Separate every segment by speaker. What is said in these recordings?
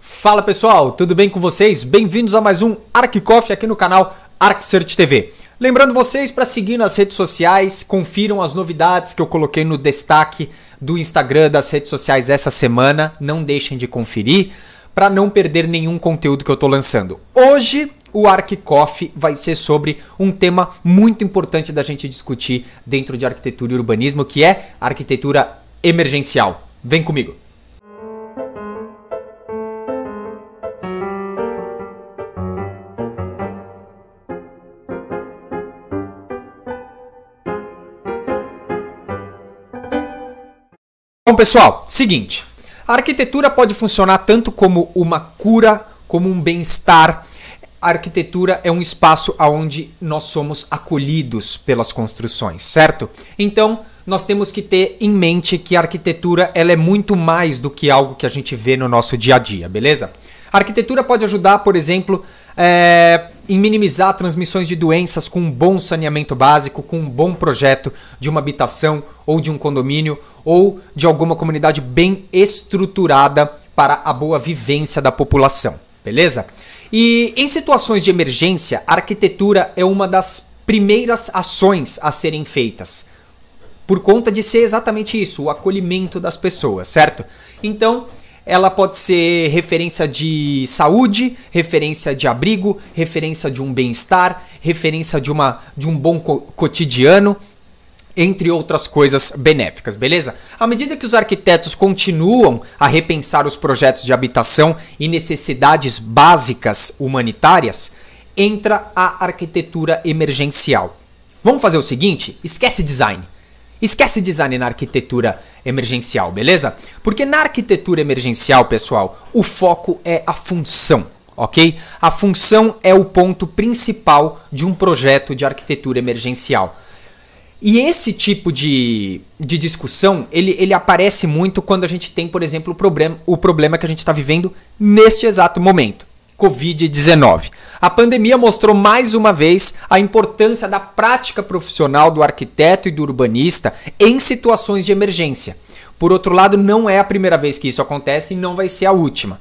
Speaker 1: Fala pessoal, tudo bem com vocês? Bem-vindos a mais um ArcCoffee aqui no canal ArcSearch TV. Lembrando vocês para seguir nas redes sociais, confiram as novidades que eu coloquei no destaque do Instagram das redes sociais essa semana, não deixem de conferir para não perder nenhum conteúdo que eu estou lançando. Hoje o ArcCoffee vai ser sobre um tema muito importante da gente discutir dentro de arquitetura e urbanismo, que é arquitetura emergencial. Vem comigo. Bom, pessoal, seguinte. A arquitetura pode funcionar tanto como uma cura, como um bem-estar. A arquitetura é um espaço onde nós somos acolhidos pelas construções, certo? Então, nós temos que ter em mente que a arquitetura ela é muito mais do que algo que a gente vê no nosso dia a dia, beleza? A arquitetura pode ajudar, por exemplo, é, em minimizar transmissões de doenças com um bom saneamento básico, com um bom projeto de uma habitação ou de um condomínio ou de alguma comunidade bem estruturada para a boa vivência da população, beleza? E em situações de emergência, a arquitetura é uma das primeiras ações a serem feitas. Por conta de ser exatamente isso, o acolhimento das pessoas, certo? Então, ela pode ser referência de saúde, referência de abrigo, referência de um bem-estar, referência de, uma, de um bom co cotidiano, entre outras coisas benéficas, beleza? À medida que os arquitetos continuam a repensar os projetos de habitação e necessidades básicas humanitárias, entra a arquitetura emergencial. Vamos fazer o seguinte: esquece design. Esquece design na arquitetura emergencial, beleza? Porque na arquitetura emergencial, pessoal, o foco é a função, ok? A função é o ponto principal de um projeto de arquitetura emergencial. E esse tipo de, de discussão, ele, ele aparece muito quando a gente tem, por exemplo, o problema, o problema que a gente está vivendo neste exato momento. Covid-19. A pandemia mostrou mais uma vez a importância da prática profissional do arquiteto e do urbanista em situações de emergência. Por outro lado, não é a primeira vez que isso acontece e não vai ser a última,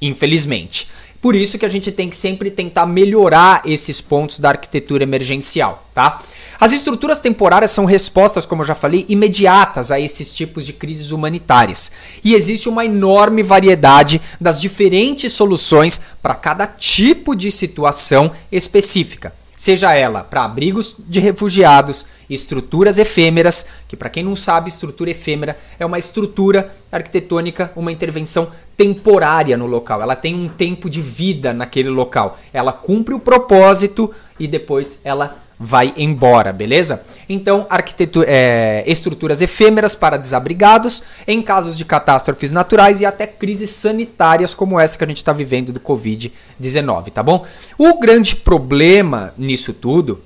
Speaker 1: infelizmente. Por isso que a gente tem que sempre tentar melhorar esses pontos da arquitetura emergencial, tá? As estruturas temporárias são respostas, como eu já falei, imediatas a esses tipos de crises humanitárias. E existe uma enorme variedade das diferentes soluções para cada tipo de situação específica. Seja ela para abrigos de refugiados, estruturas efêmeras, que para quem não sabe, estrutura efêmera é uma estrutura arquitetônica, uma intervenção temporária no local. Ela tem um tempo de vida naquele local. Ela cumpre o propósito e depois ela vai embora, beleza? Então, é, estruturas efêmeras para desabrigados, em casos de catástrofes naturais e até crises sanitárias como essa que a gente está vivendo do Covid-19, tá bom? O grande problema nisso tudo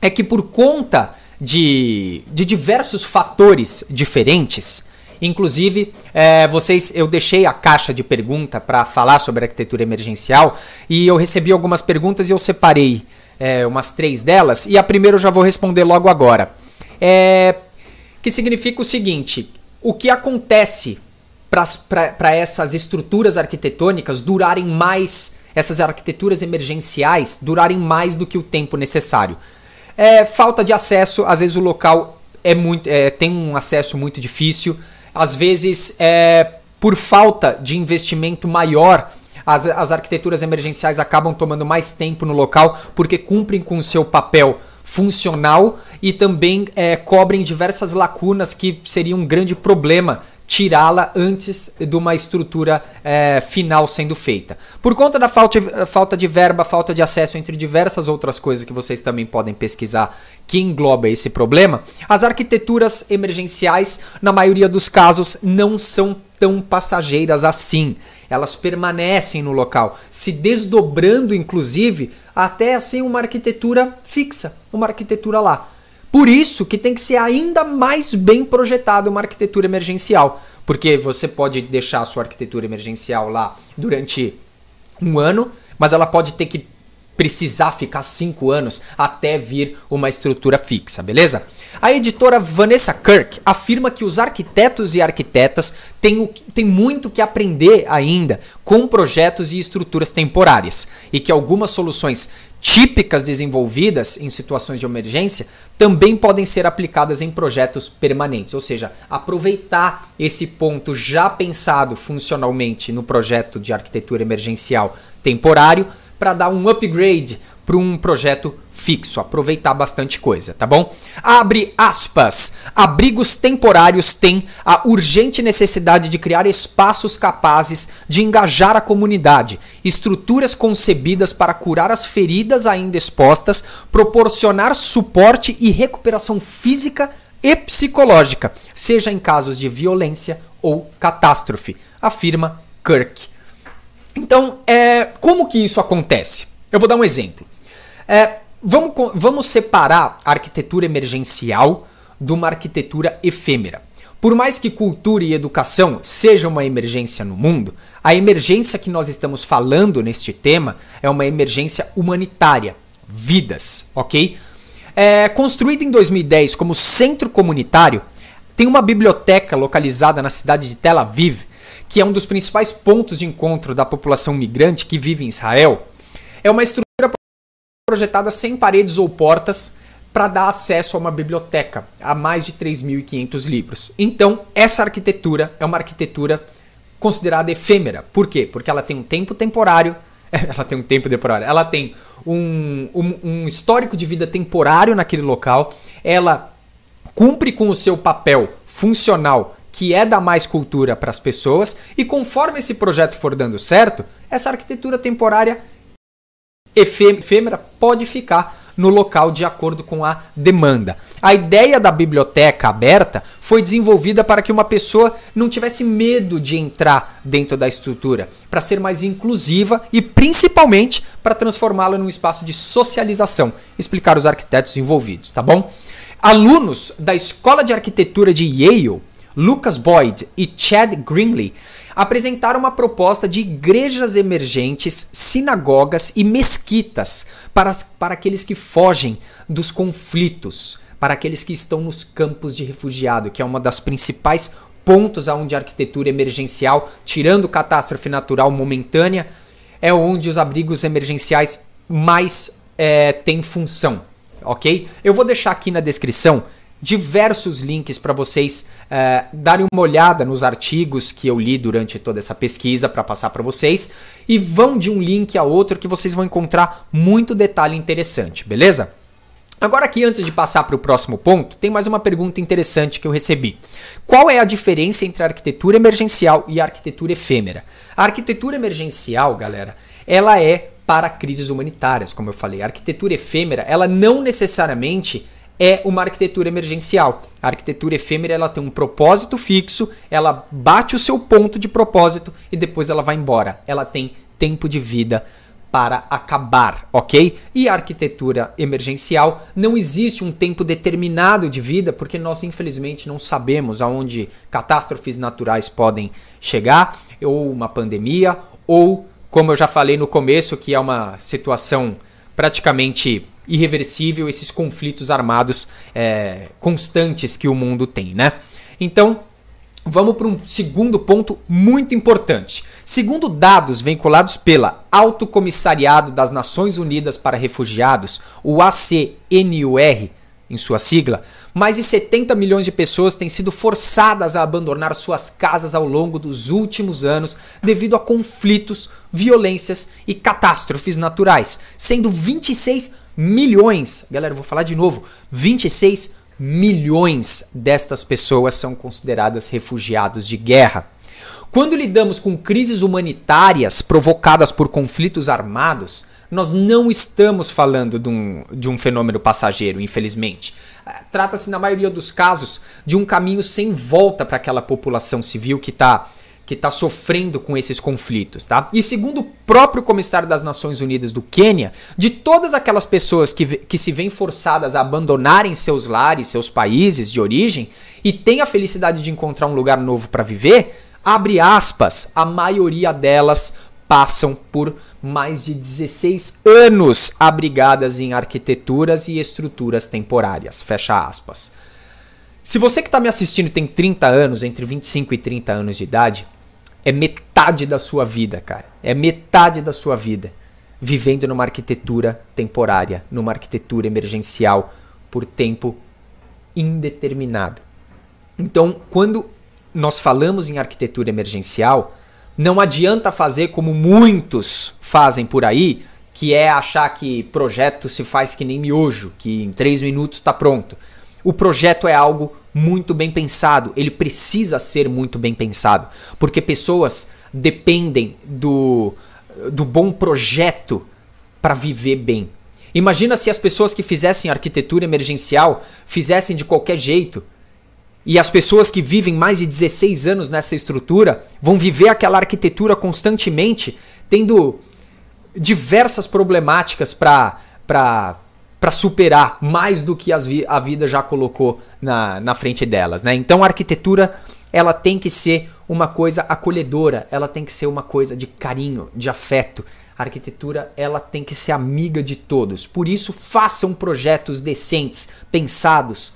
Speaker 1: é que por conta de, de diversos fatores diferentes, Inclusive, é, vocês, eu deixei a caixa de pergunta para falar sobre arquitetura emergencial e eu recebi algumas perguntas e eu separei é, umas três delas, e a primeira eu já vou responder logo agora. É, que significa o seguinte: o que acontece para essas estruturas arquitetônicas durarem mais, essas arquiteturas emergenciais durarem mais do que o tempo necessário? É, falta de acesso, às vezes o local é muito, é, tem um acesso muito difícil, às vezes é, por falta de investimento maior as, as arquiteturas emergenciais acabam tomando mais tempo no local porque cumprem com o seu papel funcional e também é, cobrem diversas lacunas que seria um grande problema tirá-la antes de uma estrutura é, final sendo feita. Por conta da falta, falta de verba, falta de acesso, entre diversas outras coisas que vocês também podem pesquisar que engloba esse problema, as arquiteturas emergenciais, na maioria dos casos, não são tão passageiras assim. Elas permanecem no local, se desdobrando, inclusive, até assim uma arquitetura fixa, uma arquitetura lá. Por isso que tem que ser ainda mais bem projetada uma arquitetura emergencial. Porque você pode deixar a sua arquitetura emergencial lá durante um ano, mas ela pode ter que precisar ficar cinco anos até vir uma estrutura fixa, beleza? A editora Vanessa Kirk afirma que os arquitetos e arquitetas têm, têm muito que aprender ainda com projetos e estruturas temporárias e que algumas soluções típicas desenvolvidas em situações de emergência também podem ser aplicadas em projetos permanentes, ou seja, aproveitar esse ponto já pensado funcionalmente no projeto de arquitetura emergencial temporário para dar um upgrade para um projeto fixo, aproveitar bastante coisa, tá bom? Abre aspas. Abrigos temporários têm a urgente necessidade de criar espaços capazes de engajar a comunidade, estruturas concebidas para curar as feridas ainda expostas, proporcionar suporte e recuperação física e psicológica, seja em casos de violência ou catástrofe, afirma Kirk. Então, é, como que isso acontece? Eu vou dar um exemplo. É, vamos, vamos separar a arquitetura emergencial de uma arquitetura efêmera. Por mais que cultura e educação seja uma emergência no mundo, a emergência que nós estamos falando neste tema é uma emergência humanitária, vidas, ok? É, construída em 2010 como centro comunitário, tem uma biblioteca localizada na cidade de Tel Aviv que é um dos principais pontos de encontro da população migrante que vive em Israel, é uma estrutura projetada sem paredes ou portas para dar acesso a uma biblioteca a mais de 3.500 livros. Então, essa arquitetura é uma arquitetura considerada efêmera. Por quê? Porque ela tem um tempo temporário, ela tem um tempo temporário, ela tem um, um, um histórico de vida temporário naquele local, ela cumpre com o seu papel funcional que é dar mais cultura para as pessoas, e conforme esse projeto for dando certo, essa arquitetura temporária efêmera pode ficar no local de acordo com a demanda. A ideia da biblioteca aberta foi desenvolvida para que uma pessoa não tivesse medo de entrar dentro da estrutura, para ser mais inclusiva e principalmente para transformá-la num espaço de socialização, explicar os arquitetos envolvidos, tá bom? Alunos da Escola de Arquitetura de Yale Lucas Boyd e Chad Greenley apresentaram uma proposta de igrejas emergentes, sinagogas e mesquitas para, para aqueles que fogem dos conflitos, para aqueles que estão nos campos de refugiado, que é uma das principais pontos aonde a arquitetura emergencial, tirando catástrofe natural momentânea, é onde os abrigos emergenciais mais é, têm função, ok? Eu vou deixar aqui na descrição diversos links para vocês é, darem uma olhada nos artigos que eu li durante toda essa pesquisa para passar para vocês e vão de um link a outro que vocês vão encontrar muito detalhe interessante, beleza? Agora aqui antes de passar para o próximo ponto, tem mais uma pergunta interessante que eu recebi. Qual é a diferença entre a arquitetura emergencial e a arquitetura efêmera? A arquitetura emergencial, galera, ela é para crises humanitárias, como eu falei. A arquitetura efêmera, ela não necessariamente é uma arquitetura emergencial. A arquitetura efêmera ela tem um propósito fixo, ela bate o seu ponto de propósito e depois ela vai embora. Ela tem tempo de vida para acabar, ok? E a arquitetura emergencial não existe um tempo determinado de vida, porque nós infelizmente não sabemos aonde catástrofes naturais podem chegar, ou uma pandemia, ou como eu já falei no começo, que é uma situação praticamente irreversível esses conflitos armados é, constantes que o mundo tem, né? Então, vamos para um segundo ponto muito importante. Segundo dados vinculados pela Alto Comissariado das Nações Unidas para Refugiados, o ACNUR, em sua sigla, mais de 70 milhões de pessoas têm sido forçadas a abandonar suas casas ao longo dos últimos anos devido a conflitos, violências e catástrofes naturais, sendo 26 milhões, galera, eu vou falar de novo, 26 milhões destas pessoas são consideradas refugiados de guerra. Quando lidamos com crises humanitárias provocadas por conflitos armados, nós não estamos falando de um, de um fenômeno passageiro, infelizmente. Trata-se, na maioria dos casos, de um caminho sem volta para aquela população civil que está que está sofrendo com esses conflitos, tá? E segundo o próprio comissário das Nações Unidas do Quênia, de todas aquelas pessoas que, que se veem forçadas a abandonarem seus lares, seus países de origem e têm a felicidade de encontrar um lugar novo para viver, abre aspas, a maioria delas passam por mais de 16 anos abrigadas em arquiteturas e estruturas temporárias. Fecha aspas. Se você que está me assistindo tem 30 anos, entre 25 e 30 anos de idade, é metade da sua vida, cara. É metade da sua vida vivendo numa arquitetura temporária, numa arquitetura emergencial por tempo indeterminado. Então, quando nós falamos em arquitetura emergencial, não adianta fazer como muitos fazem por aí, que é achar que projeto se faz que nem miojo, que em três minutos está pronto. O projeto é algo muito bem pensado, ele precisa ser muito bem pensado, porque pessoas dependem do, do bom projeto para viver bem. Imagina se as pessoas que fizessem arquitetura emergencial fizessem de qualquer jeito. E as pessoas que vivem mais de 16 anos nessa estrutura vão viver aquela arquitetura constantemente, tendo diversas problemáticas para superar, mais do que vi a vida já colocou na, na frente delas. Né? Então a arquitetura ela tem que ser uma coisa acolhedora, ela tem que ser uma coisa de carinho, de afeto. A arquitetura ela tem que ser amiga de todos. Por isso, façam projetos decentes, pensados.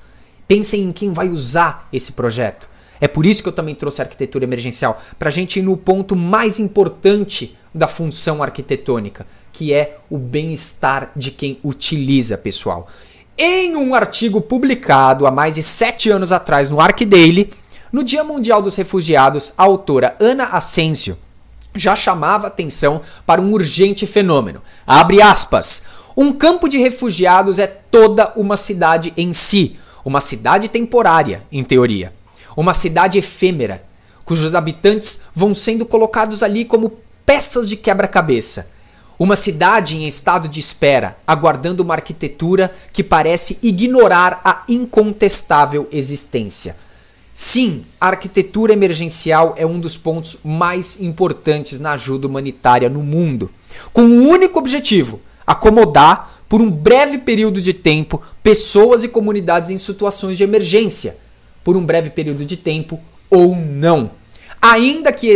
Speaker 1: Pensem em quem vai usar esse projeto. É por isso que eu também trouxe a arquitetura emergencial, para a gente ir no ponto mais importante da função arquitetônica, que é o bem-estar de quem utiliza, pessoal. Em um artigo publicado há mais de sete anos atrás no ArcDaily, no Dia Mundial dos Refugiados, a autora Ana Asensio já chamava atenção para um urgente fenômeno. Abre aspas. Um campo de refugiados é toda uma cidade em si, uma cidade temporária, em teoria. Uma cidade efêmera, cujos habitantes vão sendo colocados ali como peças de quebra-cabeça. Uma cidade em estado de espera, aguardando uma arquitetura que parece ignorar a incontestável existência. Sim, a arquitetura emergencial é um dos pontos mais importantes na ajuda humanitária no mundo, com o único objetivo: acomodar por um breve período de tempo pessoas e comunidades em situações de emergência, por um breve período de tempo ou não ainda que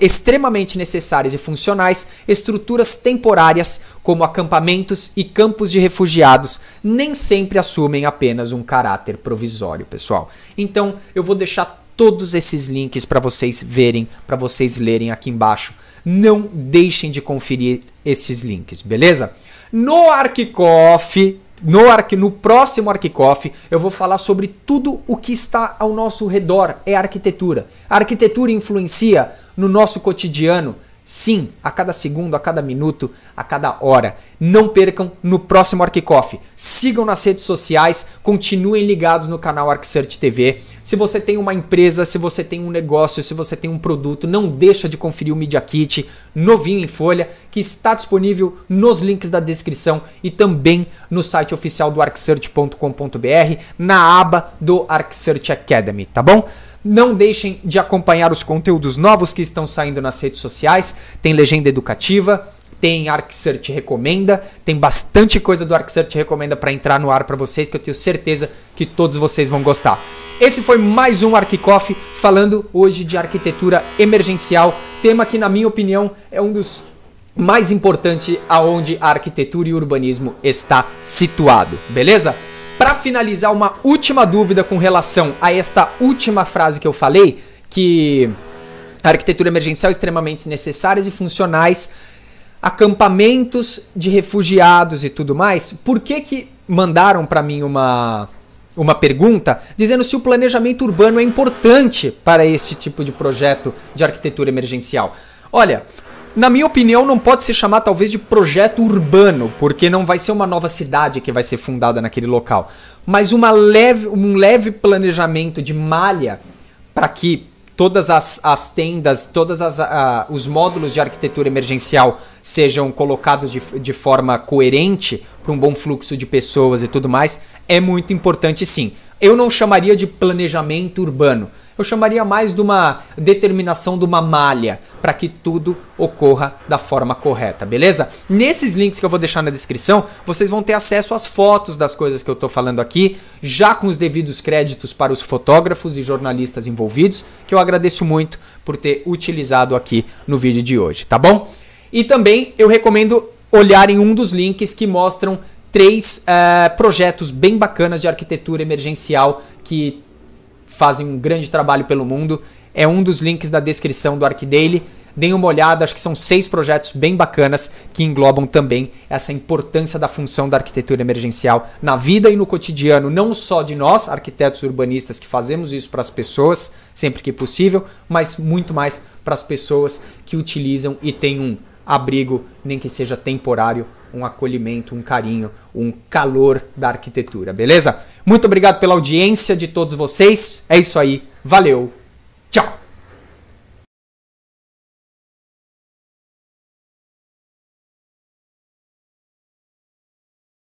Speaker 1: extremamente necessárias e funcionais, estruturas temporárias, como acampamentos e campos de refugiados, nem sempre assumem apenas um caráter provisório, pessoal. Então, eu vou deixar todos esses links para vocês verem, para vocês lerem aqui embaixo. Não deixem de conferir esses links, beleza? No Arquicoff no, no próximo Arquicoff, eu vou falar sobre tudo o que está ao nosso redor, é arquitetura. A arquitetura influencia no nosso cotidiano, Sim, a cada segundo, a cada minuto, a cada hora. Não percam no próximo ArcCoff. Sigam nas redes sociais, continuem ligados no canal ArcSearch TV. Se você tem uma empresa, se você tem um negócio, se você tem um produto, não deixa de conferir o Media Kit novinho em folha, que está disponível nos links da descrição e também no site oficial do arcsearch.com.br, na aba do ArcSearch Academy, tá bom? Não deixem de acompanhar os conteúdos novos que estão saindo nas redes sociais. Tem legenda educativa, tem ArcSearch Recomenda, tem bastante coisa do ArcSearch Recomenda para entrar no ar para vocês que eu tenho certeza que todos vocês vão gostar. Esse foi mais um ArcCoff falando hoje de arquitetura emergencial, tema que na minha opinião é um dos mais importantes aonde a arquitetura e o urbanismo está situado, beleza? Para finalizar, uma última dúvida com relação a esta última frase que eu falei, que a arquitetura emergencial é extremamente necessárias e funcionais, acampamentos de refugiados e tudo mais. Por que que mandaram para mim uma uma pergunta dizendo se o planejamento urbano é importante para esse tipo de projeto de arquitetura emergencial? Olha, na minha opinião, não pode se chamar talvez de projeto urbano, porque não vai ser uma nova cidade que vai ser fundada naquele local, mas uma leve, um leve planejamento de malha para que todas as, as tendas, todos os módulos de arquitetura emergencial sejam colocados de, de forma coerente para um bom fluxo de pessoas e tudo mais, é muito importante sim. Eu não chamaria de planejamento urbano, eu chamaria mais de uma determinação de uma malha para que tudo ocorra da forma correta, beleza? Nesses links que eu vou deixar na descrição, vocês vão ter acesso às fotos das coisas que eu estou falando aqui, já com os devidos créditos para os fotógrafos e jornalistas envolvidos, que eu agradeço muito por ter utilizado aqui no vídeo de hoje, tá bom? E também eu recomendo olhar em um dos links que mostram três uh, projetos bem bacanas de arquitetura emergencial que fazem um grande trabalho pelo mundo. É um dos links da descrição do ArcDaily. Deem uma olhada, acho que são seis projetos bem bacanas que englobam também essa importância da função da arquitetura emergencial na vida e no cotidiano, não só de nós, arquitetos urbanistas, que fazemos isso para as pessoas sempre que possível, mas muito mais para as pessoas que utilizam e têm um abrigo, nem que seja temporário, um acolhimento, um carinho, um calor da arquitetura, beleza? Muito obrigado pela audiência de todos vocês. É isso aí. Valeu. Tchau.